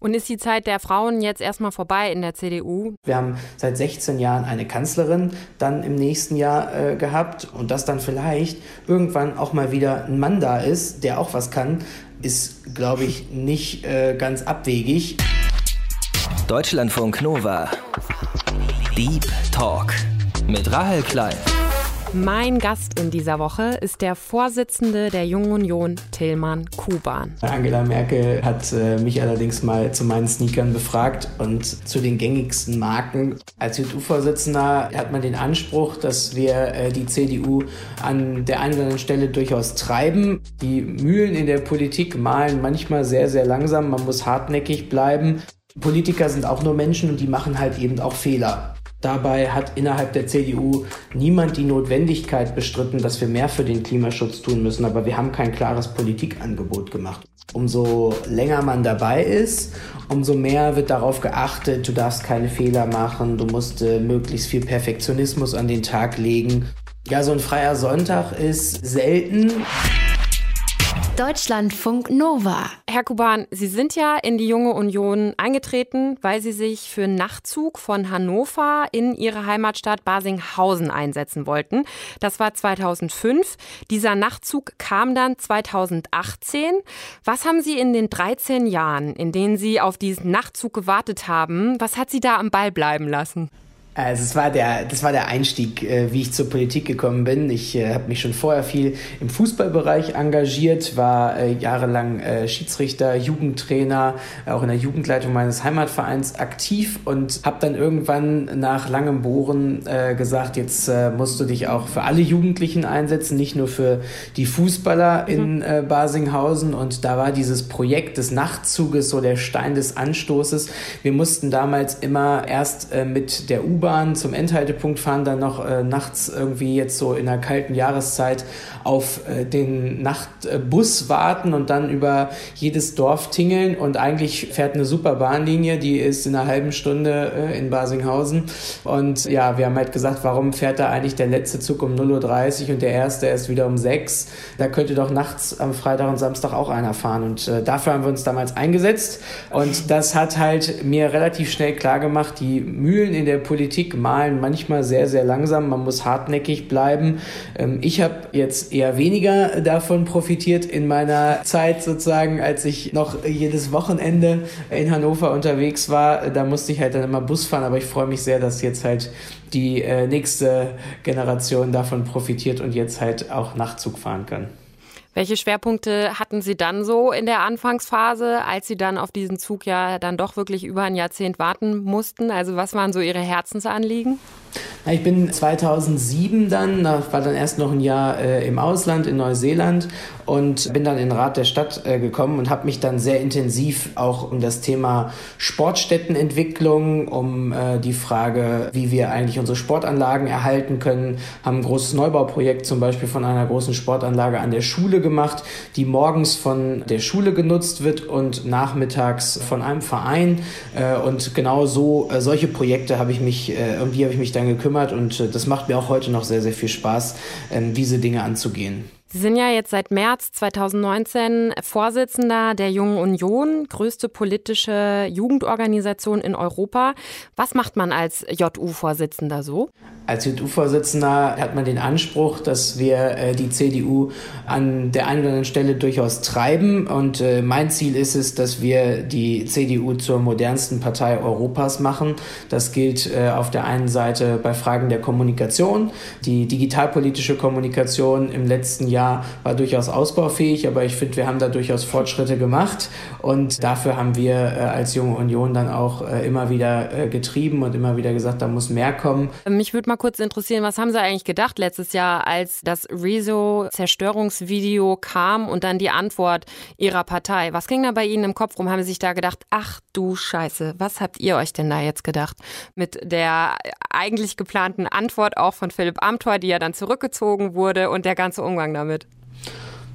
Und ist die Zeit der Frauen jetzt erstmal vorbei in der CDU? Wir haben seit 16 Jahren eine Kanzlerin dann im nächsten Jahr äh, gehabt und dass dann vielleicht irgendwann auch mal wieder ein Mann da ist, der auch was kann, ist, glaube ich, nicht äh, ganz abwegig. Deutschlandfunk Nova. Deep Talk mit Rahel Klein. Mein Gast in dieser Woche ist der Vorsitzende der Jungen Union, Tillmann Kuban. Angela Merkel hat äh, mich allerdings mal zu meinen Sneakern befragt und zu den gängigsten Marken. Als JU-Vorsitzender hat man den Anspruch, dass wir äh, die CDU an der einen oder anderen Stelle durchaus treiben. Die Mühlen in der Politik malen manchmal sehr, sehr langsam. Man muss hartnäckig bleiben. Politiker sind auch nur Menschen und die machen halt eben auch Fehler. Dabei hat innerhalb der CDU niemand die Notwendigkeit bestritten, dass wir mehr für den Klimaschutz tun müssen, aber wir haben kein klares Politikangebot gemacht. Umso länger man dabei ist, umso mehr wird darauf geachtet, du darfst keine Fehler machen, du musst äh, möglichst viel Perfektionismus an den Tag legen. Ja, so ein freier Sonntag ist selten. Deutschlandfunk Nova. Herr Kuban, Sie sind ja in die Junge Union eingetreten, weil Sie sich für einen Nachzug von Hannover in Ihre Heimatstadt Basinghausen einsetzen wollten. Das war 2005. Dieser Nachzug kam dann 2018. Was haben Sie in den 13 Jahren, in denen Sie auf diesen Nachzug gewartet haben, was hat Sie da am Ball bleiben lassen? Also es war der, das war der Einstieg, äh, wie ich zur Politik gekommen bin. Ich äh, habe mich schon vorher viel im Fußballbereich engagiert, war äh, jahrelang Schiedsrichter, Jugendtrainer, auch in der Jugendleitung meines Heimatvereins aktiv und habe dann irgendwann nach langem Bohren gesagt, jetzt musst du dich auch für alle Jugendlichen einsetzen, nicht nur für die Fußballer in mhm. äh, Basinghausen. Und da war dieses Projekt des Nachtzuges so der Stein des Anstoßes. Wir mussten damals immer erst mit der U-Bahn U-Bahn zum Endhaltepunkt fahren, dann noch äh, nachts irgendwie jetzt so in der kalten Jahreszeit auf äh, den Nachtbus warten und dann über jedes Dorf tingeln. Und eigentlich fährt eine super Bahnlinie, die ist in einer halben Stunde äh, in Basinghausen. Und ja, wir haben halt gesagt, warum fährt da eigentlich der letzte Zug um 0.30 Uhr und der erste erst wieder um 6? Da könnte doch nachts am Freitag und Samstag auch einer fahren. Und äh, dafür haben wir uns damals eingesetzt. Und das hat halt mir relativ schnell klar gemacht, die Mühlen in der Politik Politik malen manchmal sehr, sehr langsam. Man muss hartnäckig bleiben. Ähm, ich habe jetzt eher weniger davon profitiert in meiner Zeit sozusagen, als ich noch jedes Wochenende in Hannover unterwegs war. Da musste ich halt dann immer Bus fahren, aber ich freue mich sehr, dass jetzt halt die äh, nächste Generation davon profitiert und jetzt halt auch Nachtzug fahren kann. Welche Schwerpunkte hatten Sie dann so in der Anfangsphase, als Sie dann auf diesen Zug ja dann doch wirklich über ein Jahrzehnt warten mussten? Also was waren so Ihre Herzensanliegen? Ich bin 2007 dann, war dann erst noch ein Jahr äh, im Ausland in Neuseeland und bin dann in den Rat der Stadt äh, gekommen und habe mich dann sehr intensiv auch um das Thema Sportstättenentwicklung, um äh, die Frage, wie wir eigentlich unsere Sportanlagen erhalten können, haben ein großes Neubauprojekt zum Beispiel von einer großen Sportanlage an der Schule gemacht, die morgens von der Schule genutzt wird und nachmittags von einem Verein. Äh, und genau so äh, solche Projekte habe ich mich, äh, um die habe ich mich dann gekümmert und das macht mir auch heute noch sehr, sehr viel Spaß, ähm, diese Dinge anzugehen. Sie sind ja jetzt seit März 2019 Vorsitzender der Jungen Union, größte politische Jugendorganisation in Europa. Was macht man als JU-Vorsitzender so? Als JU-Vorsitzender hat man den Anspruch, dass wir äh, die CDU an der einen oder anderen Stelle durchaus treiben. Und äh, mein Ziel ist es, dass wir die CDU zur modernsten Partei Europas machen. Das gilt äh, auf der einen Seite bei Fragen der Kommunikation. Die digitalpolitische Kommunikation im letzten Jahr Jahr war durchaus ausbaufähig, aber ich finde, wir haben da durchaus Fortschritte gemacht und dafür haben wir äh, als Junge Union dann auch äh, immer wieder äh, getrieben und immer wieder gesagt, da muss mehr kommen. Mich würde mal kurz interessieren, was haben Sie eigentlich gedacht letztes Jahr, als das Rezo-Zerstörungsvideo kam und dann die Antwort Ihrer Partei? Was ging da bei Ihnen im Kopf rum? Haben Sie sich da gedacht, ach du Scheiße, was habt ihr euch denn da jetzt gedacht? Mit der eigentlich geplanten Antwort auch von Philipp Amthor, die ja dann zurückgezogen wurde und der ganze Umgang damit damit?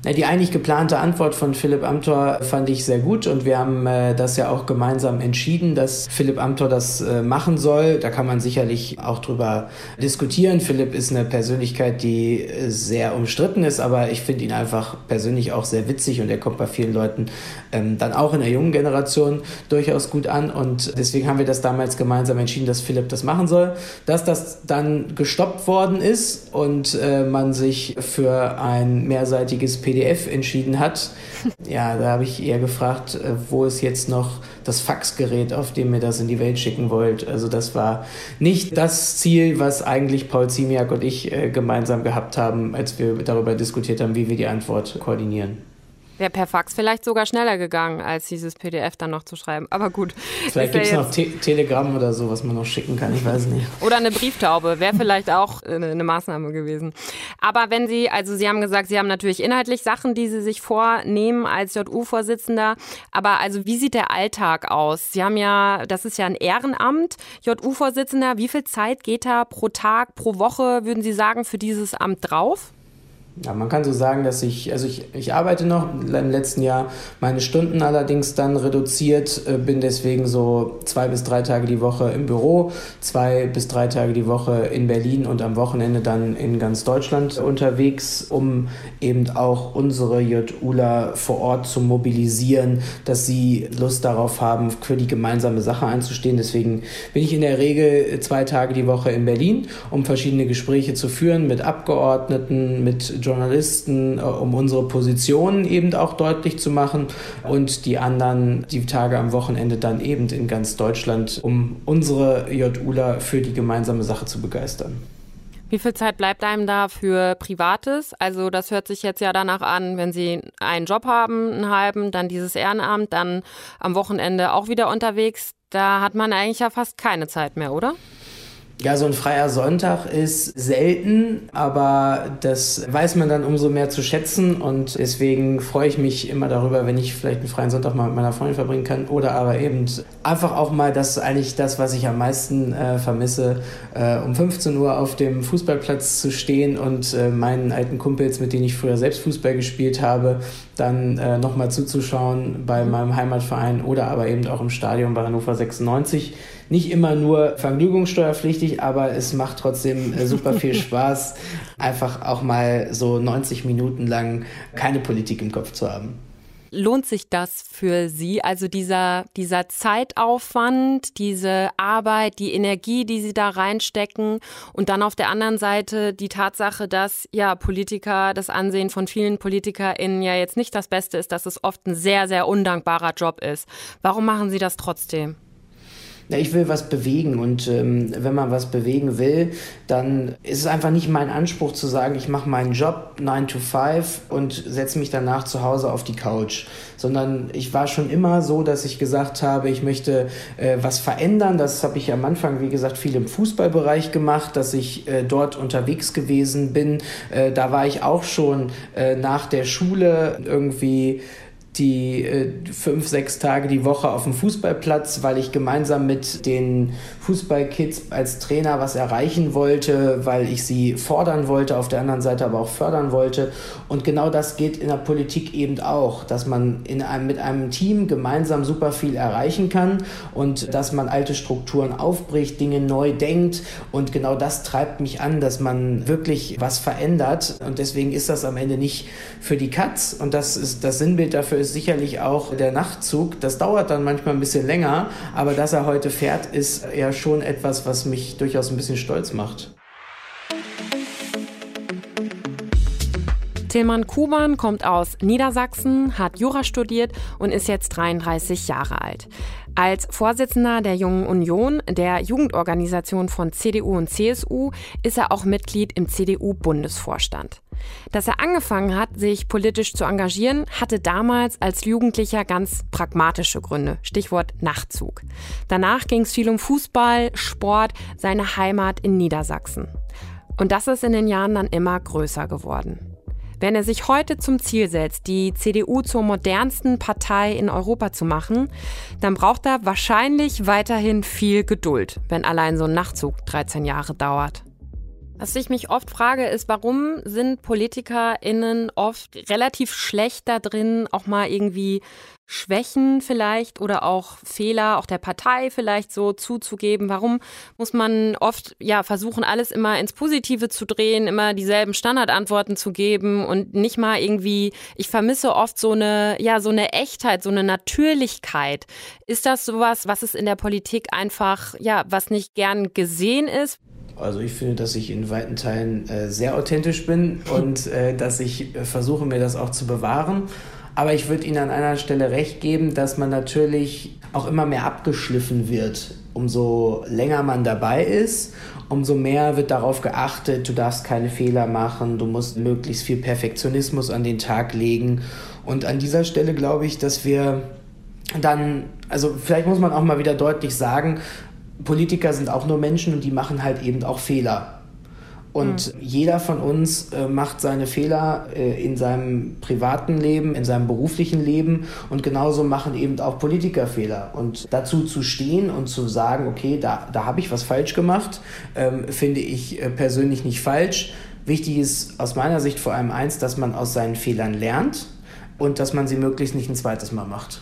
Die eigentlich geplante Antwort von Philipp Amthor fand ich sehr gut und wir haben äh, das ja auch gemeinsam entschieden, dass Philipp Amthor das äh, machen soll. Da kann man sicherlich auch drüber diskutieren. Philipp ist eine Persönlichkeit, die äh, sehr umstritten ist, aber ich finde ihn einfach persönlich auch sehr witzig und er kommt bei vielen Leuten ähm, dann auch in der jungen Generation durchaus gut an und deswegen haben wir das damals gemeinsam entschieden, dass Philipp das machen soll. Dass das dann gestoppt worden ist und äh, man sich für ein mehrseitiges PDF entschieden hat. Ja, da habe ich eher gefragt, äh, wo ist jetzt noch das Faxgerät, auf dem ihr das in die Welt schicken wollt. Also das war nicht das Ziel, was eigentlich Paul Ziemiak und ich äh, gemeinsam gehabt haben, als wir darüber diskutiert haben, wie wir die Antwort koordinieren. Wäre per Fax vielleicht sogar schneller gegangen, als dieses PDF dann noch zu schreiben. Aber gut. Vielleicht gibt es noch Te Telegramm oder so, was man noch schicken kann, ich weiß nicht. Oder eine Brieftaube, wäre vielleicht auch eine, eine Maßnahme gewesen. Aber wenn Sie, also Sie haben gesagt, Sie haben natürlich inhaltlich Sachen, die Sie sich vornehmen als JU-Vorsitzender. Aber also wie sieht der Alltag aus? Sie haben ja, das ist ja ein Ehrenamt, JU-Vorsitzender. Wie viel Zeit geht da pro Tag, pro Woche, würden Sie sagen, für dieses Amt drauf? Ja, man kann so sagen, dass ich, also ich, ich arbeite noch im letzten Jahr meine Stunden allerdings dann reduziert, äh, bin deswegen so zwei bis drei Tage die Woche im Büro, zwei bis drei Tage die Woche in Berlin und am Wochenende dann in ganz Deutschland unterwegs, um eben auch unsere JUler vor Ort zu mobilisieren, dass sie Lust darauf haben, für die gemeinsame Sache einzustehen. Deswegen bin ich in der Regel zwei Tage die Woche in Berlin, um verschiedene Gespräche zu führen mit Abgeordneten, mit Journalisten, äh, um unsere Positionen eben auch deutlich zu machen und die anderen die Tage am Wochenende dann eben in ganz Deutschland, um unsere JUler für die gemeinsame Sache zu begeistern. Wie viel Zeit bleibt einem da für Privates? Also das hört sich jetzt ja danach an, wenn Sie einen Job haben, einen halben, dann dieses Ehrenamt, dann am Wochenende auch wieder unterwegs. Da hat man eigentlich ja fast keine Zeit mehr, oder? Ja, so ein freier Sonntag ist selten, aber das weiß man dann umso mehr zu schätzen und deswegen freue ich mich immer darüber, wenn ich vielleicht einen freien Sonntag mal mit meiner Freundin verbringen kann oder aber eben einfach auch mal das eigentlich das, was ich am meisten äh, vermisse, äh, um 15 Uhr auf dem Fußballplatz zu stehen und äh, meinen alten Kumpels, mit denen ich früher selbst Fußball gespielt habe, dann äh, nochmal zuzuschauen bei meinem Heimatverein oder aber eben auch im Stadion bei Hannover 96 nicht immer nur vergnügungssteuerpflichtig, aber es macht trotzdem äh, super viel Spaß, einfach auch mal so 90 Minuten lang keine Politik im Kopf zu haben lohnt sich das für Sie? Also dieser, dieser Zeitaufwand, diese Arbeit, die Energie, die Sie da reinstecken und dann auf der anderen Seite die Tatsache, dass ja Politiker, das Ansehen von vielen PolitikerInnen ja jetzt nicht das Beste ist, dass es oft ein sehr, sehr undankbarer Job ist. Warum machen Sie das trotzdem? Ja, ich will was bewegen und ähm, wenn man was bewegen will, dann ist es einfach nicht mein Anspruch zu sagen, ich mache meinen Job 9 to 5 und setze mich danach zu Hause auf die Couch, sondern ich war schon immer so, dass ich gesagt habe, ich möchte äh, was verändern. Das habe ich am Anfang, wie gesagt, viel im Fußballbereich gemacht, dass ich äh, dort unterwegs gewesen bin. Äh, da war ich auch schon äh, nach der Schule irgendwie die äh, fünf, sechs Tage die Woche auf dem Fußballplatz, weil ich gemeinsam mit den Fußballkids als Trainer was erreichen wollte, weil ich sie fordern wollte, auf der anderen Seite aber auch fördern wollte. Und genau das geht in der Politik eben auch, dass man in einem, mit einem Team gemeinsam super viel erreichen kann und dass man alte Strukturen aufbricht, Dinge neu denkt. Und genau das treibt mich an, dass man wirklich was verändert. Und deswegen ist das am Ende nicht für die Katz. Und das ist das Sinnbild dafür ist sicherlich auch der Nachtzug. Das dauert dann manchmal ein bisschen länger, aber dass er heute fährt, ist ja schon etwas, was mich durchaus ein bisschen stolz macht. Tilman Kuban kommt aus Niedersachsen, hat Jura studiert und ist jetzt 33 Jahre alt. Als Vorsitzender der Jungen Union, der Jugendorganisation von CDU und CSU, ist er auch Mitglied im CDU-Bundesvorstand. Dass er angefangen hat, sich politisch zu engagieren, hatte damals als Jugendlicher ganz pragmatische Gründe. Stichwort Nachtzug. Danach ging es viel um Fußball, Sport, seine Heimat in Niedersachsen. Und das ist in den Jahren dann immer größer geworden. Wenn er sich heute zum Ziel setzt, die CDU zur modernsten Partei in Europa zu machen, dann braucht er wahrscheinlich weiterhin viel Geduld, wenn allein so ein Nachtzug 13 Jahre dauert. Was ich mich oft frage, ist, warum sind PolitikerInnen oft relativ schlecht da drin, auch mal irgendwie Schwächen vielleicht oder auch Fehler auch der Partei vielleicht so zuzugeben? Warum muss man oft ja versuchen, alles immer ins Positive zu drehen, immer dieselben Standardantworten zu geben und nicht mal irgendwie, ich vermisse oft so eine, ja, so eine Echtheit, so eine Natürlichkeit. Ist das sowas, was es in der Politik einfach, ja, was nicht gern gesehen ist? Also ich finde, dass ich in weiten Teilen äh, sehr authentisch bin und äh, dass ich äh, versuche, mir das auch zu bewahren. Aber ich würde Ihnen an einer Stelle recht geben, dass man natürlich auch immer mehr abgeschliffen wird. Umso länger man dabei ist, umso mehr wird darauf geachtet, du darfst keine Fehler machen, du musst möglichst viel Perfektionismus an den Tag legen. Und an dieser Stelle glaube ich, dass wir dann, also vielleicht muss man auch mal wieder deutlich sagen, Politiker sind auch nur Menschen und die machen halt eben auch Fehler. Und mhm. jeder von uns äh, macht seine Fehler äh, in seinem privaten Leben, in seinem beruflichen Leben und genauso machen eben auch Politiker Fehler. Und dazu zu stehen und zu sagen, okay, da, da habe ich was falsch gemacht, ähm, finde ich äh, persönlich nicht falsch. Wichtig ist aus meiner Sicht vor allem eins, dass man aus seinen Fehlern lernt und dass man sie möglichst nicht ein zweites Mal macht.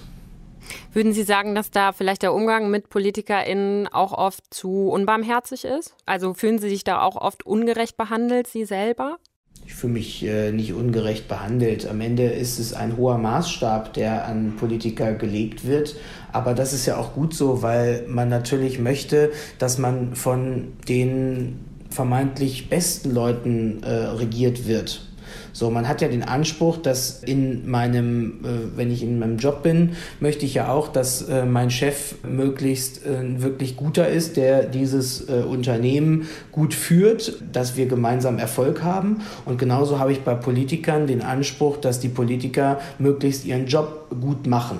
Würden Sie sagen, dass da vielleicht der Umgang mit PolitikerInnen auch oft zu unbarmherzig ist? Also fühlen Sie sich da auch oft ungerecht behandelt, Sie selber? Ich fühle mich äh, nicht ungerecht behandelt. Am Ende ist es ein hoher Maßstab, der an Politiker gelegt wird. Aber das ist ja auch gut so, weil man natürlich möchte, dass man von den vermeintlich besten Leuten äh, regiert wird. So, man hat ja den Anspruch, dass in meinem, äh, wenn ich in meinem Job bin, möchte ich ja auch, dass äh, mein Chef möglichst äh, wirklich guter ist, der dieses äh, Unternehmen gut führt, dass wir gemeinsam Erfolg haben. Und genauso habe ich bei Politikern den Anspruch, dass die Politiker möglichst ihren Job gut machen.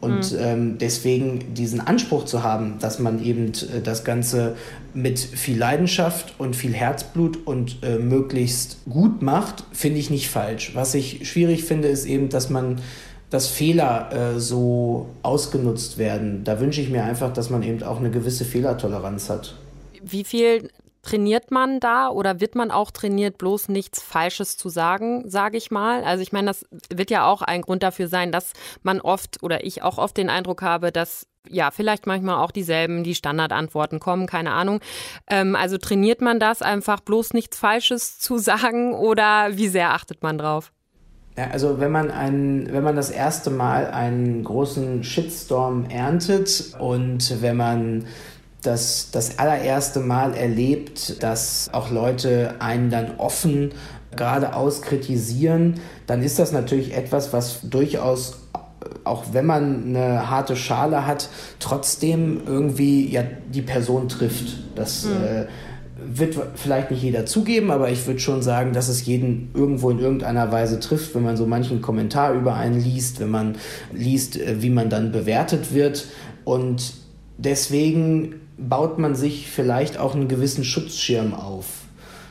Und mhm. ähm, deswegen diesen Anspruch zu haben, dass man eben äh, das Ganze mit viel Leidenschaft und viel Herzblut und äh, möglichst gut macht, finde ich nicht falsch. Was ich schwierig finde, ist eben, dass man dass Fehler äh, so ausgenutzt werden. Da wünsche ich mir einfach, dass man eben auch eine gewisse Fehlertoleranz hat. Wie viel trainiert man da oder wird man auch trainiert, bloß nichts Falsches zu sagen, sage ich mal? Also ich meine, das wird ja auch ein Grund dafür sein, dass man oft oder ich auch oft den Eindruck habe, dass ja, vielleicht manchmal auch dieselben, die Standardantworten kommen, keine Ahnung. Ähm, also trainiert man das einfach, bloß nichts Falsches zu sagen oder wie sehr achtet man drauf? Ja, also wenn man ein, wenn man das erste Mal einen großen Shitstorm erntet und wenn man das das allererste Mal erlebt, dass auch Leute einen dann offen geradeaus kritisieren, dann ist das natürlich etwas, was durchaus auch wenn man eine harte Schale hat, trotzdem irgendwie ja die Person trifft. Das mhm. äh, wird vielleicht nicht jeder zugeben, aber ich würde schon sagen, dass es jeden irgendwo in irgendeiner Weise trifft, wenn man so manchen Kommentar über einen liest, wenn man liest, äh, wie man dann bewertet wird. Und deswegen baut man sich vielleicht auch einen gewissen Schutzschirm auf,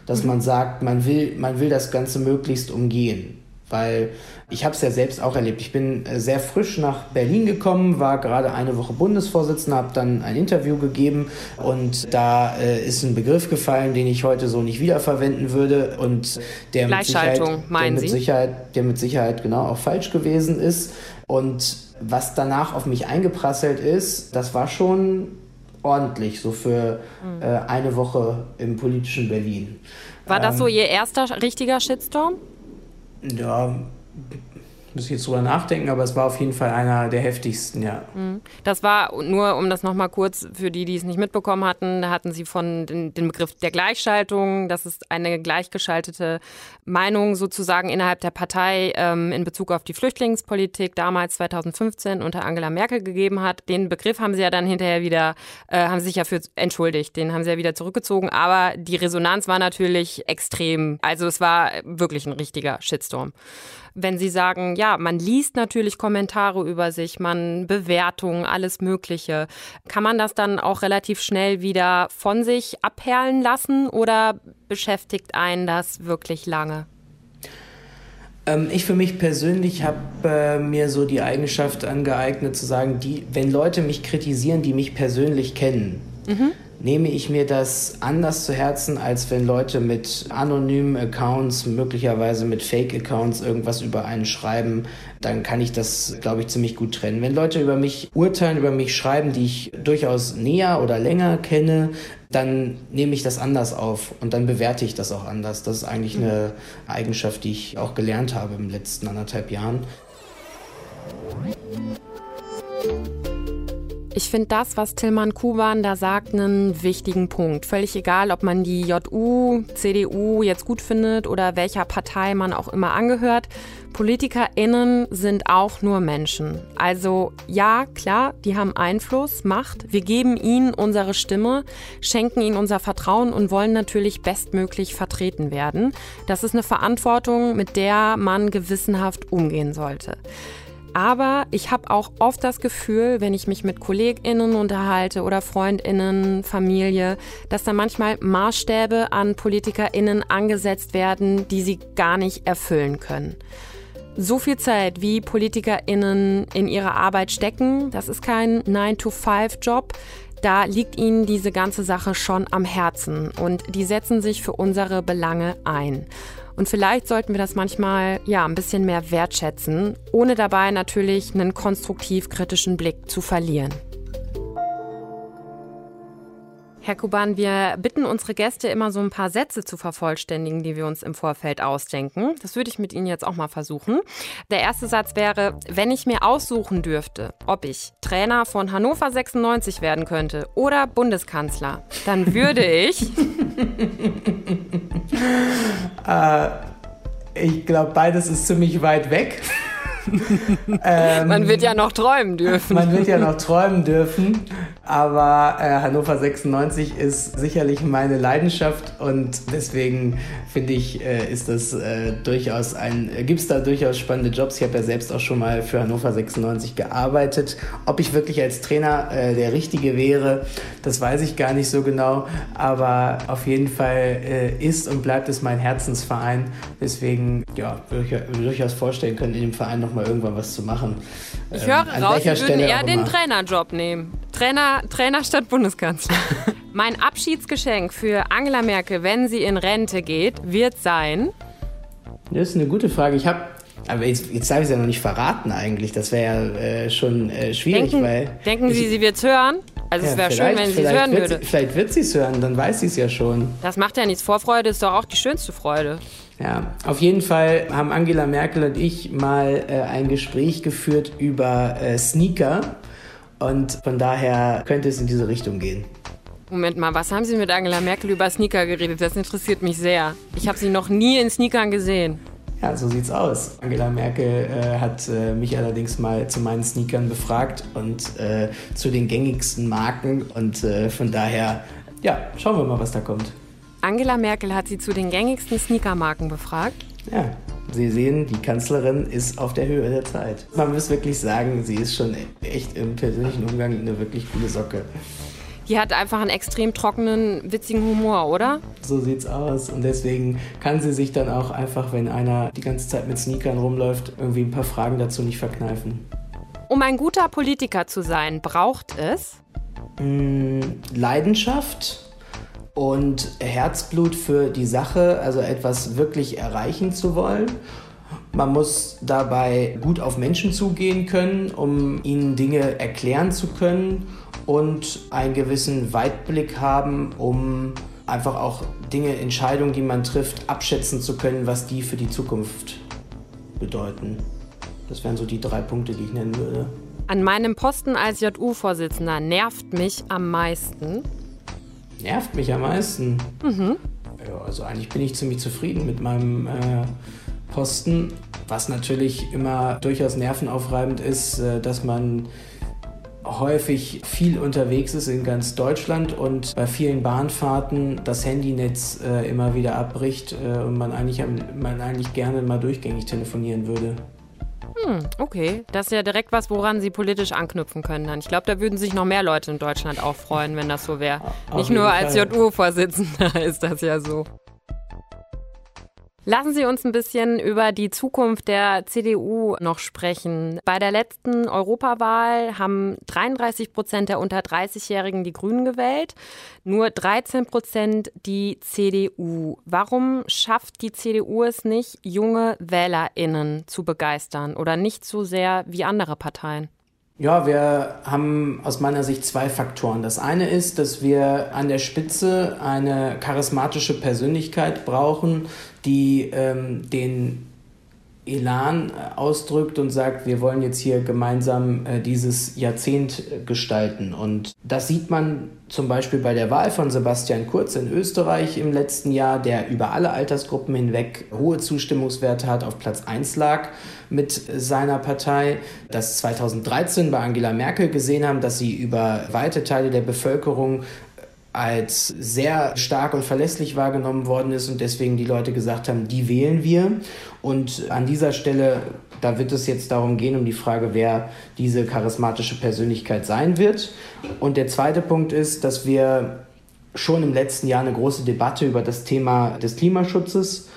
dass man sagt, man will, man will das Ganze möglichst umgehen. Weil ich habe es ja selbst auch erlebt. Ich bin äh, sehr frisch nach Berlin gekommen, war gerade eine Woche Bundesvorsitzender, habe dann ein Interview gegeben und da äh, ist ein Begriff gefallen, den ich heute so nicht wiederverwenden würde und der mit Sicherheit, der mit Sicherheit, der mit Sicherheit genau auch falsch gewesen ist. Und was danach auf mich eingeprasselt ist, das war schon ordentlich, so für mhm. äh, eine Woche im politischen Berlin. War das so ähm, Ihr erster richtiger Shitstorm? Ja, muss ich jetzt drüber nachdenken, aber es war auf jeden Fall einer der heftigsten, ja. Mhm. Das war nur, um das nochmal kurz für die, die es nicht mitbekommen hatten, da hatten Sie von den Begriff der Gleichschaltung, dass es eine gleichgeschaltete Meinung sozusagen innerhalb der Partei ähm, in Bezug auf die Flüchtlingspolitik damals 2015 unter Angela Merkel gegeben hat. Den Begriff haben Sie ja dann hinterher wieder, äh, haben Sie sich ja für entschuldigt, den haben Sie ja wieder zurückgezogen, aber die Resonanz war natürlich extrem. Also es war wirklich ein richtiger Shitstorm wenn Sie sagen, ja, man liest natürlich Kommentare über sich, man Bewertungen, alles Mögliche. Kann man das dann auch relativ schnell wieder von sich abperlen lassen oder beschäftigt einen das wirklich lange? Ähm, ich für mich persönlich habe äh, mir so die Eigenschaft angeeignet zu sagen, die, wenn Leute mich kritisieren, die mich persönlich kennen, mhm nehme ich mir das anders zu Herzen, als wenn Leute mit anonymen Accounts, möglicherweise mit Fake-Accounts irgendwas über einen schreiben, dann kann ich das, glaube ich, ziemlich gut trennen. Wenn Leute über mich urteilen, über mich schreiben, die ich durchaus näher oder länger kenne, dann nehme ich das anders auf und dann bewerte ich das auch anders. Das ist eigentlich eine Eigenschaft, die ich auch gelernt habe im letzten anderthalb Jahren. Ich finde das, was Tillmann Kuban da sagt, einen wichtigen Punkt. Völlig egal, ob man die JU, CDU jetzt gut findet oder welcher Partei man auch immer angehört. PolitikerInnen sind auch nur Menschen. Also ja, klar, die haben Einfluss, Macht. Wir geben ihnen unsere Stimme, schenken ihnen unser Vertrauen und wollen natürlich bestmöglich vertreten werden. Das ist eine Verantwortung, mit der man gewissenhaft umgehen sollte. Aber ich habe auch oft das Gefühl, wenn ich mich mit KollegInnen unterhalte oder FreundInnen, Familie, dass da manchmal Maßstäbe an PolitikerInnen angesetzt werden, die sie gar nicht erfüllen können. So viel Zeit, wie PolitikerInnen in ihre Arbeit stecken, das ist kein 9-to-5-Job. Da liegt ihnen diese ganze Sache schon am Herzen und die setzen sich für unsere Belange ein. Und vielleicht sollten wir das manchmal ja ein bisschen mehr wertschätzen, ohne dabei natürlich einen konstruktiv kritischen Blick zu verlieren. Herr Kuban, wir bitten unsere Gäste immer so ein paar Sätze zu vervollständigen, die wir uns im Vorfeld ausdenken. Das würde ich mit Ihnen jetzt auch mal versuchen. Der erste Satz wäre, wenn ich mir aussuchen dürfte, ob ich Trainer von Hannover 96 werden könnte oder Bundeskanzler, dann würde ich äh, ich glaube, beides ist ziemlich weit weg. Ähm, man wird ja noch träumen dürfen. Man wird ja noch träumen dürfen. Aber äh, Hannover 96 ist sicherlich meine Leidenschaft und deswegen finde ich, äh, ist das äh, durchaus ein, gibt es da durchaus spannende Jobs. Ich habe ja selbst auch schon mal für Hannover 96 gearbeitet. Ob ich wirklich als Trainer äh, der Richtige wäre, das weiß ich gar nicht so genau. Aber auf jeden Fall äh, ist und bleibt es mein Herzensverein. Deswegen, ja, würde ich mir durchaus vorstellen können, in dem Verein nochmal irgendwann was zu machen. Ich höre ähm, raus, Sie würden eher den Trainerjob nehmen. Trainer, Trainer statt Bundeskanzler. mein Abschiedsgeschenk für Angela Merkel, wenn sie in Rente geht, wird sein. Das ist eine gute Frage. Ich habe aber jetzt, jetzt darf ich es ja noch nicht verraten eigentlich. Das wäre ja äh, schon äh, schwierig, denken, weil. Denken Sie, sie wird es hören? Also ja, es wäre schön, wenn sie es hören würde. Sie, vielleicht wird sie es hören, dann weiß sie es ja schon. Das macht ja nichts. Vorfreude ist doch auch die schönste Freude. Ja, auf jeden Fall haben Angela Merkel und ich mal äh, ein Gespräch geführt über äh, Sneaker und von daher könnte es in diese Richtung gehen. Moment mal, was haben Sie mit Angela Merkel über Sneaker geredet? Das interessiert mich sehr. Ich habe sie noch nie in Sneakern gesehen. Ja, so sieht's aus. Angela Merkel äh, hat äh, mich allerdings mal zu meinen Sneakern befragt und äh, zu den gängigsten Marken und äh, von daher, ja, schauen wir mal, was da kommt. Angela Merkel hat sie zu den gängigsten Sneakermarken befragt. Ja, Sie sehen, die Kanzlerin ist auf der Höhe der Zeit. Man muss wirklich sagen, sie ist schon echt im persönlichen Umgang eine wirklich coole Socke. Die hat einfach einen extrem trockenen, witzigen Humor, oder? So sieht's aus. Und deswegen kann sie sich dann auch einfach, wenn einer die ganze Zeit mit Sneakern rumläuft, irgendwie ein paar Fragen dazu nicht verkneifen. Um ein guter Politiker zu sein, braucht es? Hm, Leidenschaft, und Herzblut für die Sache, also etwas wirklich erreichen zu wollen. Man muss dabei gut auf Menschen zugehen können, um ihnen Dinge erklären zu können und einen gewissen Weitblick haben, um einfach auch Dinge, Entscheidungen, die man trifft, abschätzen zu können, was die für die Zukunft bedeuten. Das wären so die drei Punkte, die ich nennen würde. An meinem Posten als JU-Vorsitzender nervt mich am meisten, nervt mich am meisten. Mhm. Ja, also eigentlich bin ich ziemlich zufrieden mit meinem äh, Posten. Was natürlich immer durchaus nervenaufreibend ist, äh, dass man häufig viel unterwegs ist in ganz Deutschland und bei vielen Bahnfahrten das Handynetz äh, immer wieder abbricht äh, und man eigentlich, man eigentlich gerne mal durchgängig telefonieren würde. Hm, okay. Das ist ja direkt was, woran Sie politisch anknüpfen können dann. Ich glaube, da würden sich noch mehr Leute in Deutschland auch freuen, wenn das so wäre. Nicht nur als JU-Vorsitzender ist das ja so. Lassen Sie uns ein bisschen über die Zukunft der CDU noch sprechen. Bei der letzten Europawahl haben 33 Prozent der unter 30-Jährigen die Grünen gewählt, nur 13 Prozent die CDU. Warum schafft die CDU es nicht, junge WählerInnen zu begeistern oder nicht so sehr wie andere Parteien? Ja, wir haben aus meiner Sicht zwei Faktoren. Das eine ist, dass wir an der Spitze eine charismatische Persönlichkeit brauchen, die ähm, den Elan äh, ausdrückt und sagt, wir wollen jetzt hier gemeinsam äh, dieses Jahrzehnt äh, gestalten. Und das sieht man zum Beispiel bei der Wahl von Sebastian Kurz in Österreich im letzten Jahr, der über alle Altersgruppen hinweg hohe Zustimmungswerte hat, auf Platz 1 lag mit seiner Partei. Das 2013 bei Angela Merkel gesehen haben, dass sie über weite Teile der Bevölkerung als sehr stark und verlässlich wahrgenommen worden ist und deswegen die Leute gesagt haben, die wählen wir. Und an dieser Stelle, da wird es jetzt darum gehen, um die Frage, wer diese charismatische Persönlichkeit sein wird. Und der zweite Punkt ist, dass wir schon im letzten Jahr eine große Debatte über das Thema des Klimaschutzes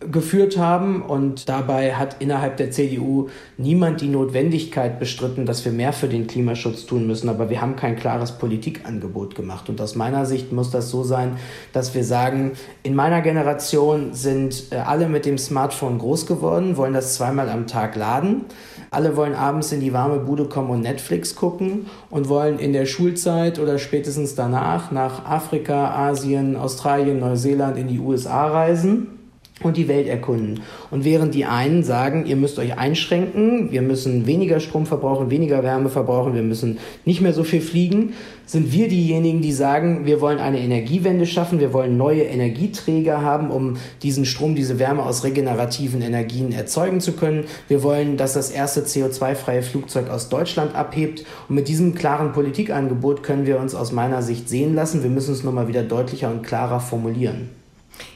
geführt haben. Und dabei hat innerhalb der CDU niemand die Notwendigkeit bestritten, dass wir mehr für den Klimaschutz tun müssen. Aber wir haben kein klares Politikangebot gemacht. Und aus meiner Sicht muss das so sein, dass wir sagen, in meiner Generation sind äh, alle mit dem Smartphone groß geworden, wollen das zweimal am Tag laden. Alle wollen abends in die warme Bude kommen und Netflix gucken und wollen in der Schulzeit oder spätestens danach nach Afrika, Asien, Australien, Neuseeland, in die USA reisen und die Welt erkunden. Und während die einen sagen, ihr müsst euch einschränken, wir müssen weniger Strom verbrauchen, weniger Wärme verbrauchen, wir müssen nicht mehr so viel fliegen, sind wir diejenigen, die sagen, wir wollen eine Energiewende schaffen, wir wollen neue Energieträger haben, um diesen Strom, diese Wärme aus regenerativen Energien erzeugen zu können. Wir wollen, dass das erste CO2-freie Flugzeug aus Deutschland abhebt. Und mit diesem klaren Politikangebot können wir uns aus meiner Sicht sehen lassen. Wir müssen es nur mal wieder deutlicher und klarer formulieren.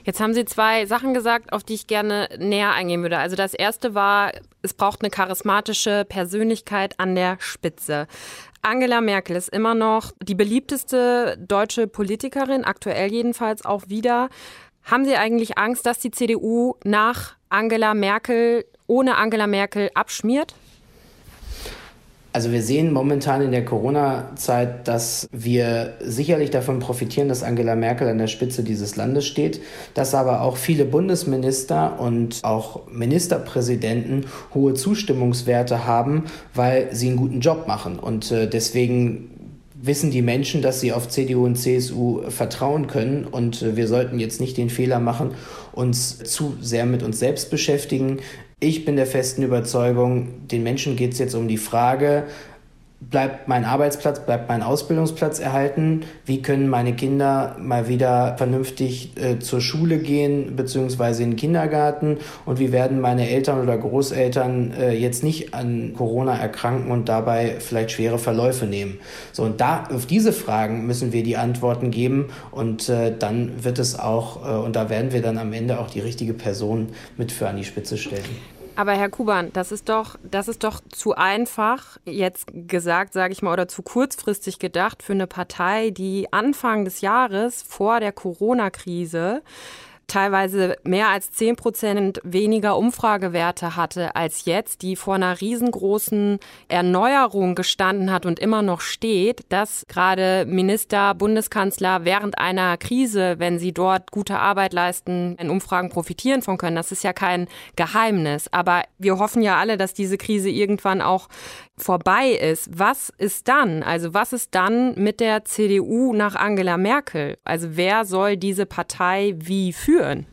Jetzt haben Sie zwei Sachen gesagt, auf die ich gerne näher eingehen würde. Also das erste war, es braucht eine charismatische Persönlichkeit an der Spitze. Angela Merkel ist immer noch die beliebteste deutsche Politikerin, aktuell jedenfalls auch wieder. Haben Sie eigentlich Angst, dass die CDU nach Angela Merkel ohne Angela Merkel abschmiert? Also wir sehen momentan in der Corona-Zeit, dass wir sicherlich davon profitieren, dass Angela Merkel an der Spitze dieses Landes steht, dass aber auch viele Bundesminister und auch Ministerpräsidenten hohe Zustimmungswerte haben, weil sie einen guten Job machen. Und äh, deswegen wissen die Menschen, dass sie auf CDU und CSU vertrauen können. Und äh, wir sollten jetzt nicht den Fehler machen, uns zu sehr mit uns selbst beschäftigen. Ich bin der festen Überzeugung, den Menschen geht es jetzt um die Frage, bleibt mein Arbeitsplatz, bleibt mein Ausbildungsplatz erhalten? Wie können meine Kinder mal wieder vernünftig äh, zur Schule gehen, beziehungsweise in den Kindergarten? Und wie werden meine Eltern oder Großeltern äh, jetzt nicht an Corona erkranken und dabei vielleicht schwere Verläufe nehmen? So, und da, auf diese Fragen müssen wir die Antworten geben und äh, dann wird es auch, äh, und da werden wir dann am Ende auch die richtige Person mit für an die Spitze stellen. Aber Herr Kuban, das ist doch, das ist doch zu einfach jetzt gesagt, sage ich mal, oder zu kurzfristig gedacht für eine Partei, die Anfang des Jahres vor der Corona-Krise teilweise mehr als 10 Prozent weniger Umfragewerte hatte als jetzt, die vor einer riesengroßen Erneuerung gestanden hat und immer noch steht, dass gerade Minister, Bundeskanzler während einer Krise, wenn sie dort gute Arbeit leisten, in Umfragen profitieren von können. Das ist ja kein Geheimnis. Aber wir hoffen ja alle, dass diese Krise irgendwann auch vorbei ist. Was ist dann? Also was ist dann mit der CDU nach Angela Merkel? Also wer soll diese Partei wie führen? Führen?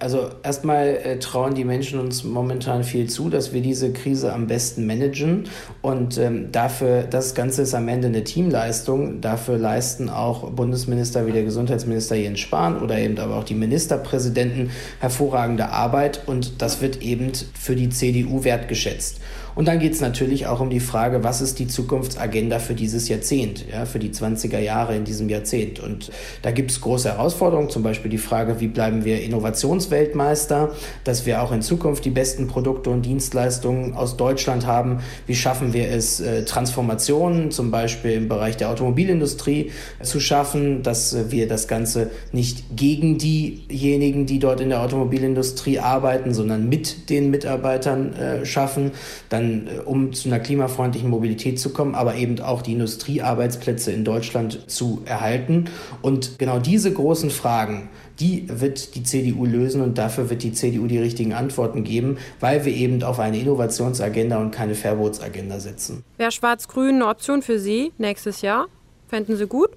Also erstmal äh, trauen die Menschen uns momentan viel zu, dass wir diese Krise am besten managen. Und ähm, dafür, das Ganze ist am Ende eine Teamleistung. Dafür leisten auch Bundesminister wie der Gesundheitsminister Jens Spahn oder eben aber auch die Ministerpräsidenten hervorragende Arbeit. Und das wird eben für die CDU wertgeschätzt. Und dann geht es natürlich auch um die Frage, was ist die Zukunftsagenda für dieses Jahrzehnt, ja, für die 20er Jahre in diesem Jahrzehnt. Und da gibt es große Herausforderungen, zum Beispiel die Frage, wie bleiben wir Innovationsweltmeister, dass wir auch in Zukunft die besten Produkte und Dienstleistungen aus Deutschland haben. Wie schaffen wir es, äh, Transformationen zum Beispiel im Bereich der Automobilindustrie zu schaffen, dass wir das Ganze nicht gegen diejenigen, die dort in der Automobilindustrie arbeiten, sondern mit den Mitarbeitern äh, schaffen, dann äh, um zu einer klimafreundlichen Mobilität zu kommen, aber eben auch die Industriearbeitsplätze in Deutschland zu erhalten. Und genau diese großen Fragen, die wird die CDU lösen und dafür wird die CDU die richtigen Antworten geben, weil wir eben auf eine Innovationsagenda und keine Verbotsagenda setzen. Wäre Schwarz-Grün eine Option für Sie nächstes Jahr? Fänden Sie gut?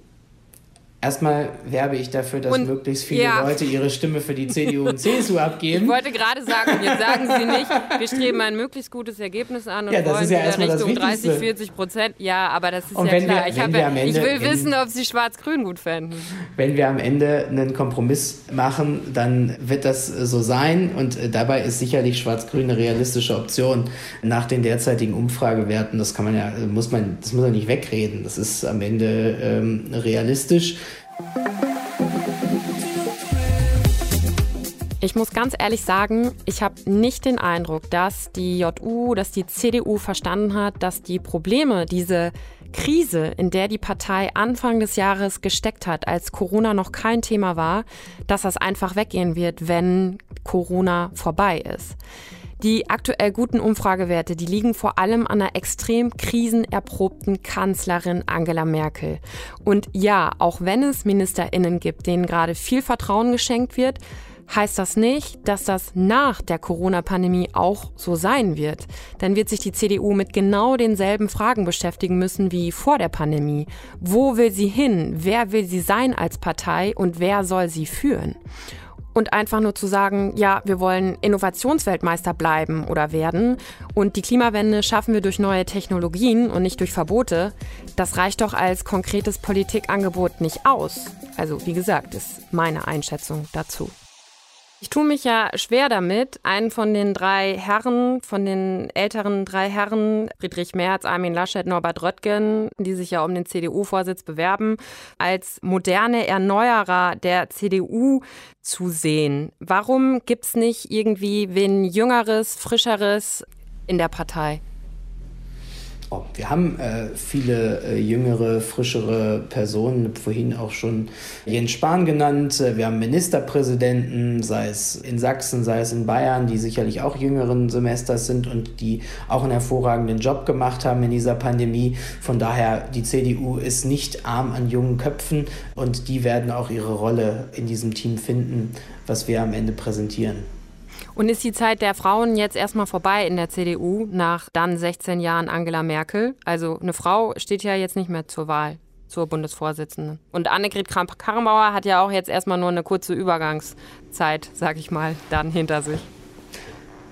Erstmal werbe ich dafür, dass und, möglichst viele ja. Leute ihre Stimme für die CDU und CSU abgeben. Ich wollte gerade sagen, jetzt sagen Sie nicht, wir streben ein möglichst gutes Ergebnis an und ja, wollen ja Richtung 30, 40 Prozent. Ja, aber das ist und ja klar. Wir, ich, habe, Ende, ich, will wissen, ob Sie Schwarz-Grün gut fänden. Wenn wir am Ende einen Kompromiss machen, dann wird das so sein und dabei ist sicherlich Schwarz-Grün eine realistische Option. Nach den derzeitigen Umfragewerten, das kann man ja, muss man, das muss man nicht wegreden. Das ist am Ende ähm, realistisch. Ich muss ganz ehrlich sagen, ich habe nicht den Eindruck, dass die JU, dass die CDU verstanden hat, dass die Probleme, diese Krise, in der die Partei Anfang des Jahres gesteckt hat, als Corona noch kein Thema war, dass das einfach weggehen wird, wenn Corona vorbei ist. Die aktuell guten Umfragewerte, die liegen vor allem an einer extrem krisenerprobten Kanzlerin Angela Merkel. Und ja, auch wenn es Ministerinnen gibt, denen gerade viel Vertrauen geschenkt wird, heißt das nicht, dass das nach der Corona-Pandemie auch so sein wird. Dann wird sich die CDU mit genau denselben Fragen beschäftigen müssen wie vor der Pandemie. Wo will sie hin? Wer will sie sein als Partei und wer soll sie führen? Und einfach nur zu sagen, ja, wir wollen Innovationsweltmeister bleiben oder werden und die Klimawende schaffen wir durch neue Technologien und nicht durch Verbote, das reicht doch als konkretes Politikangebot nicht aus. Also wie gesagt, ist meine Einschätzung dazu. Ich tue mich ja schwer damit, einen von den drei Herren, von den älteren drei Herren, Friedrich Merz, Armin Laschet, Norbert Röttgen, die sich ja um den CDU-Vorsitz bewerben, als moderne Erneuerer der CDU zu sehen. Warum gibt es nicht irgendwie wen Jüngeres, Frischeres in der Partei? Oh, wir haben äh, viele äh, jüngere, frischere Personen, vorhin auch schon Jens Spahn genannt. Äh, wir haben Ministerpräsidenten, sei es in Sachsen, sei es in Bayern, die sicherlich auch jüngeren Semesters sind und die auch einen hervorragenden Job gemacht haben in dieser Pandemie. Von daher, die CDU ist nicht arm an jungen Köpfen und die werden auch ihre Rolle in diesem Team finden, was wir am Ende präsentieren. Und ist die Zeit der Frauen jetzt erstmal vorbei in der CDU nach dann 16 Jahren Angela Merkel? Also eine Frau steht ja jetzt nicht mehr zur Wahl zur Bundesvorsitzenden. Und Annegret Kramp-Karrenbauer hat ja auch jetzt erstmal nur eine kurze Übergangszeit, sag ich mal, dann hinter sich.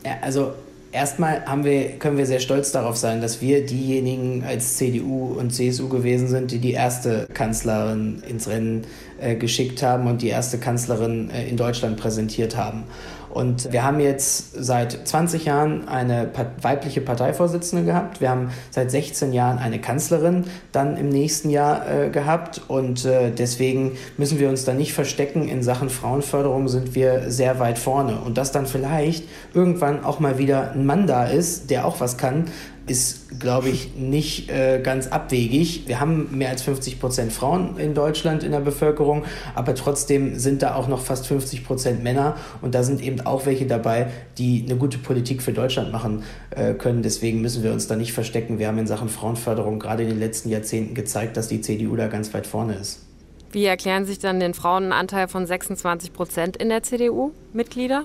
Ja, also erstmal wir, können wir sehr stolz darauf sein, dass wir diejenigen als CDU und CSU gewesen sind, die die erste Kanzlerin ins Rennen äh, geschickt haben und die erste Kanzlerin äh, in Deutschland präsentiert haben. Und wir haben jetzt seit 20 Jahren eine weibliche Parteivorsitzende gehabt. Wir haben seit 16 Jahren eine Kanzlerin dann im nächsten Jahr äh, gehabt. Und äh, deswegen müssen wir uns da nicht verstecken. In Sachen Frauenförderung sind wir sehr weit vorne. Und dass dann vielleicht irgendwann auch mal wieder ein Mann da ist, der auch was kann, ist, glaube ich, nicht äh, ganz abwegig. Wir haben mehr als 50 Prozent Frauen in Deutschland in der Bevölkerung, aber trotzdem sind da auch noch fast 50 Prozent Männer und da sind eben auch welche dabei, die eine gute Politik für Deutschland machen äh, können. Deswegen müssen wir uns da nicht verstecken. Wir haben in Sachen Frauenförderung gerade in den letzten Jahrzehnten gezeigt, dass die CDU da ganz weit vorne ist. Wie erklären sich dann den Frauen einen Anteil von 26 Prozent in der CDU-Mitglieder?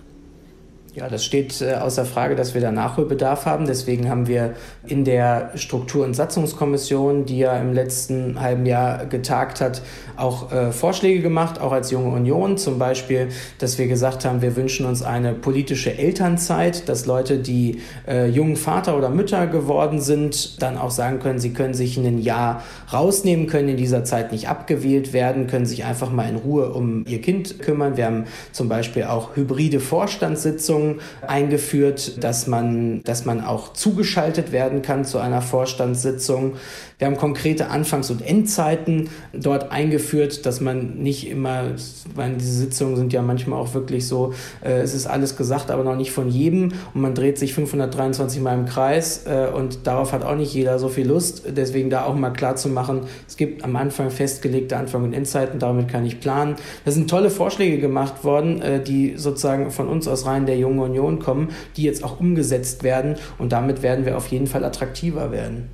Ja, das steht äh, außer Frage, dass wir da Nachholbedarf haben. Deswegen haben wir in der Struktur- und Satzungskommission, die ja im letzten halben Jahr getagt hat, auch äh, Vorschläge gemacht, auch als Junge Union. Zum Beispiel, dass wir gesagt haben, wir wünschen uns eine politische Elternzeit, dass Leute, die äh, jungen Vater oder Mütter geworden sind, dann auch sagen können, sie können sich ein Jahr rausnehmen, können in dieser Zeit nicht abgewählt werden, können sich einfach mal in Ruhe um ihr Kind kümmern. Wir haben zum Beispiel auch hybride Vorstandssitzungen Sitzung eingeführt, dass man, dass man auch zugeschaltet werden kann zu einer Vorstandssitzung. Wir haben konkrete Anfangs- und Endzeiten dort eingeführt, dass man nicht immer, weil diese Sitzungen sind ja manchmal auch wirklich so, äh, es ist alles gesagt, aber noch nicht von jedem und man dreht sich 523 Mal im Kreis äh, und darauf hat auch nicht jeder so viel Lust. Deswegen da auch mal klar zu machen, es gibt am Anfang festgelegte Anfang- und Endzeiten, damit kann ich planen. Da sind tolle Vorschläge gemacht worden, äh, die sozusagen von uns aus Reihen der Jungen Union kommen, die jetzt auch umgesetzt werden und damit werden wir auf jeden Fall attraktiver werden.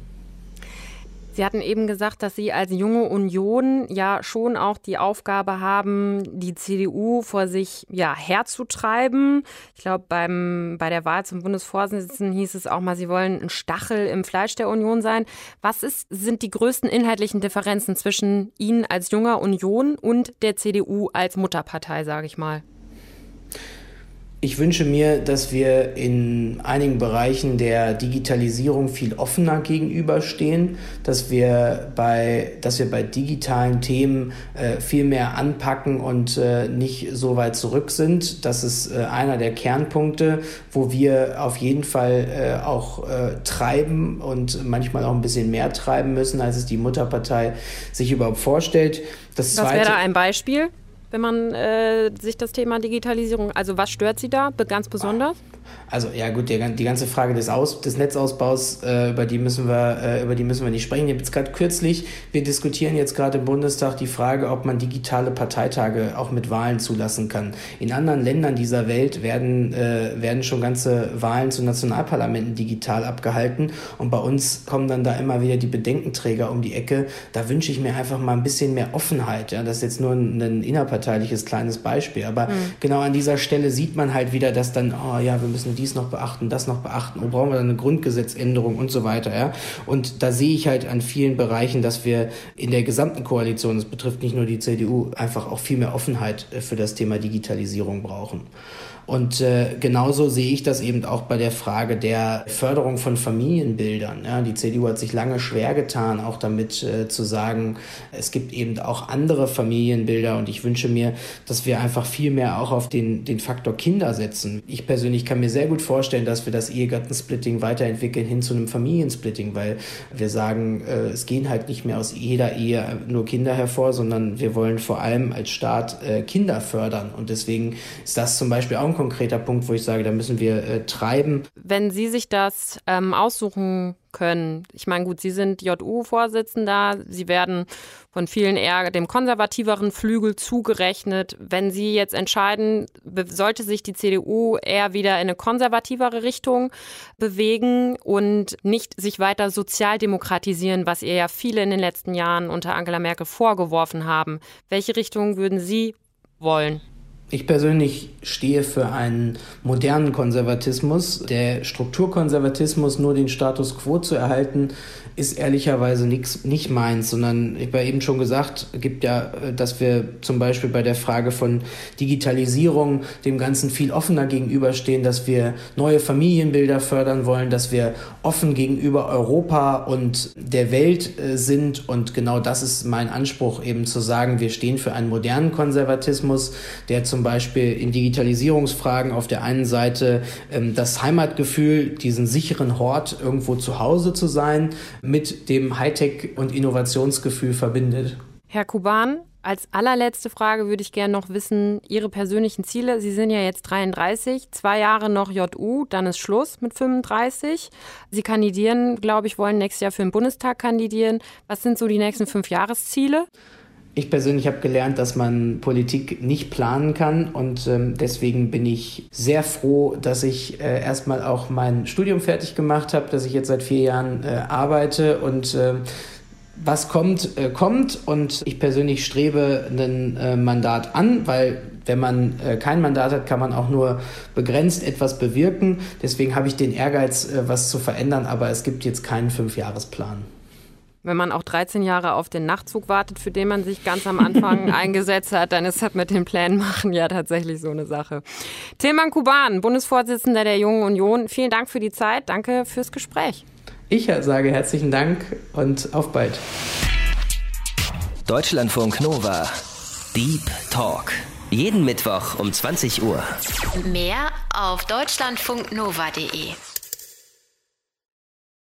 Sie hatten eben gesagt, dass Sie als junge Union ja schon auch die Aufgabe haben, die CDU vor sich ja, herzutreiben. Ich glaube, bei der Wahl zum Bundesvorsitzenden hieß es auch mal, Sie wollen ein Stachel im Fleisch der Union sein. Was ist, sind die größten inhaltlichen Differenzen zwischen Ihnen als junger Union und der CDU als Mutterpartei, sage ich mal? Ich wünsche mir, dass wir in einigen Bereichen der Digitalisierung viel offener gegenüberstehen, dass wir bei, dass wir bei digitalen Themen äh, viel mehr anpacken und äh, nicht so weit zurück sind. Das ist äh, einer der Kernpunkte, wo wir auf jeden Fall äh, auch äh, treiben und manchmal auch ein bisschen mehr treiben müssen, als es die Mutterpartei sich überhaupt vorstellt. Das Was wäre da ein Beispiel? Wenn man äh, sich das Thema Digitalisierung, also was stört Sie da ganz besonders? Also ja gut, die, die ganze Frage des, Aus, des Netzausbaus, äh, über, die müssen wir, äh, über die müssen wir nicht sprechen. Jetzt gerade kürzlich, wir diskutieren jetzt gerade im Bundestag die Frage, ob man digitale Parteitage auch mit Wahlen zulassen kann. In anderen Ländern dieser Welt werden, äh, werden schon ganze Wahlen zu Nationalparlamenten digital abgehalten und bei uns kommen dann da immer wieder die Bedenkenträger um die Ecke. Da wünsche ich mir einfach mal ein bisschen mehr Offenheit. Ja? Das ist jetzt nur ein, ein innerparteiliches kleines Beispiel, aber mhm. genau an dieser Stelle sieht man halt wieder, dass dann, oh ja, wir müssen dies noch beachten, das noch beachten und brauchen wir dann eine Grundgesetzänderung und so weiter. Ja? Und da sehe ich halt an vielen Bereichen, dass wir in der gesamten Koalition, das betrifft nicht nur die CDU, einfach auch viel mehr Offenheit äh, für das Thema Digitalisierung brauchen. Und äh, genauso sehe ich das eben auch bei der Frage der Förderung von Familienbildern. Ja, die CDU hat sich lange schwer getan, auch damit äh, zu sagen, es gibt eben auch andere Familienbilder und ich wünsche mir, dass wir einfach viel mehr auch auf den, den Faktor Kinder setzen. Ich persönlich kann mir sehr gut vorstellen, dass wir das Ehegattensplitting weiterentwickeln hin zu einem Familiensplitting, weil wir sagen, äh, es gehen halt nicht mehr aus jeder Ehe nur Kinder hervor, sondern wir wollen vor allem als Staat äh, Kinder fördern. Und deswegen ist das zum Beispiel auch konkreter Punkt, wo ich sage, da müssen wir äh, treiben. Wenn Sie sich das ähm, aussuchen können, ich meine, gut, Sie sind JU-Vorsitzender, Sie werden von vielen eher dem konservativeren Flügel zugerechnet. Wenn Sie jetzt entscheiden, sollte sich die CDU eher wieder in eine konservativere Richtung bewegen und nicht sich weiter sozialdemokratisieren, was ihr ja viele in den letzten Jahren unter Angela Merkel vorgeworfen haben. Welche Richtung würden Sie wollen? Ich persönlich stehe für einen modernen Konservatismus. Der Strukturkonservatismus, nur den Status quo zu erhalten, ist ehrlicherweise nix, nicht meins, sondern ich habe eben schon gesagt, gibt ja, äh, dass wir zum Beispiel bei der Frage von Digitalisierung dem Ganzen viel offener gegenüberstehen, dass wir neue Familienbilder fördern wollen, dass wir offen gegenüber Europa und der Welt äh, sind. Und genau das ist mein Anspruch eben zu sagen, wir stehen für einen modernen Konservatismus, der zum Beispiel in Digitalisierungsfragen auf der einen Seite ähm, das Heimatgefühl, diesen sicheren Hort irgendwo zu Hause zu sein, mit dem Hightech- und Innovationsgefühl verbindet. Herr Kuban, als allerletzte Frage würde ich gerne noch wissen, Ihre persönlichen Ziele. Sie sind ja jetzt 33, zwei Jahre noch JU, dann ist Schluss mit 35. Sie kandidieren, glaube ich, wollen nächstes Jahr für den Bundestag kandidieren. Was sind so die nächsten fünf Jahresziele? Ich persönlich habe gelernt, dass man Politik nicht planen kann und ähm, deswegen bin ich sehr froh, dass ich äh, erstmal auch mein Studium fertig gemacht habe, dass ich jetzt seit vier Jahren äh, arbeite und äh, was kommt, äh, kommt und ich persönlich strebe ein äh, Mandat an, weil wenn man äh, kein Mandat hat, kann man auch nur begrenzt etwas bewirken. Deswegen habe ich den Ehrgeiz, was zu verändern, aber es gibt jetzt keinen Fünfjahresplan wenn man auch 13 Jahre auf den Nachtzug wartet, für den man sich ganz am Anfang eingesetzt hat, dann ist das mit den Plänen machen ja tatsächlich so eine Sache. Tilman Kuban, Bundesvorsitzender der Jungen Union, vielen Dank für die Zeit. Danke fürs Gespräch. Ich sage herzlichen Dank und auf bald. Deutschlandfunk Nova. Deep Talk. Jeden Mittwoch um 20 Uhr. Mehr auf deutschlandfunknova.de.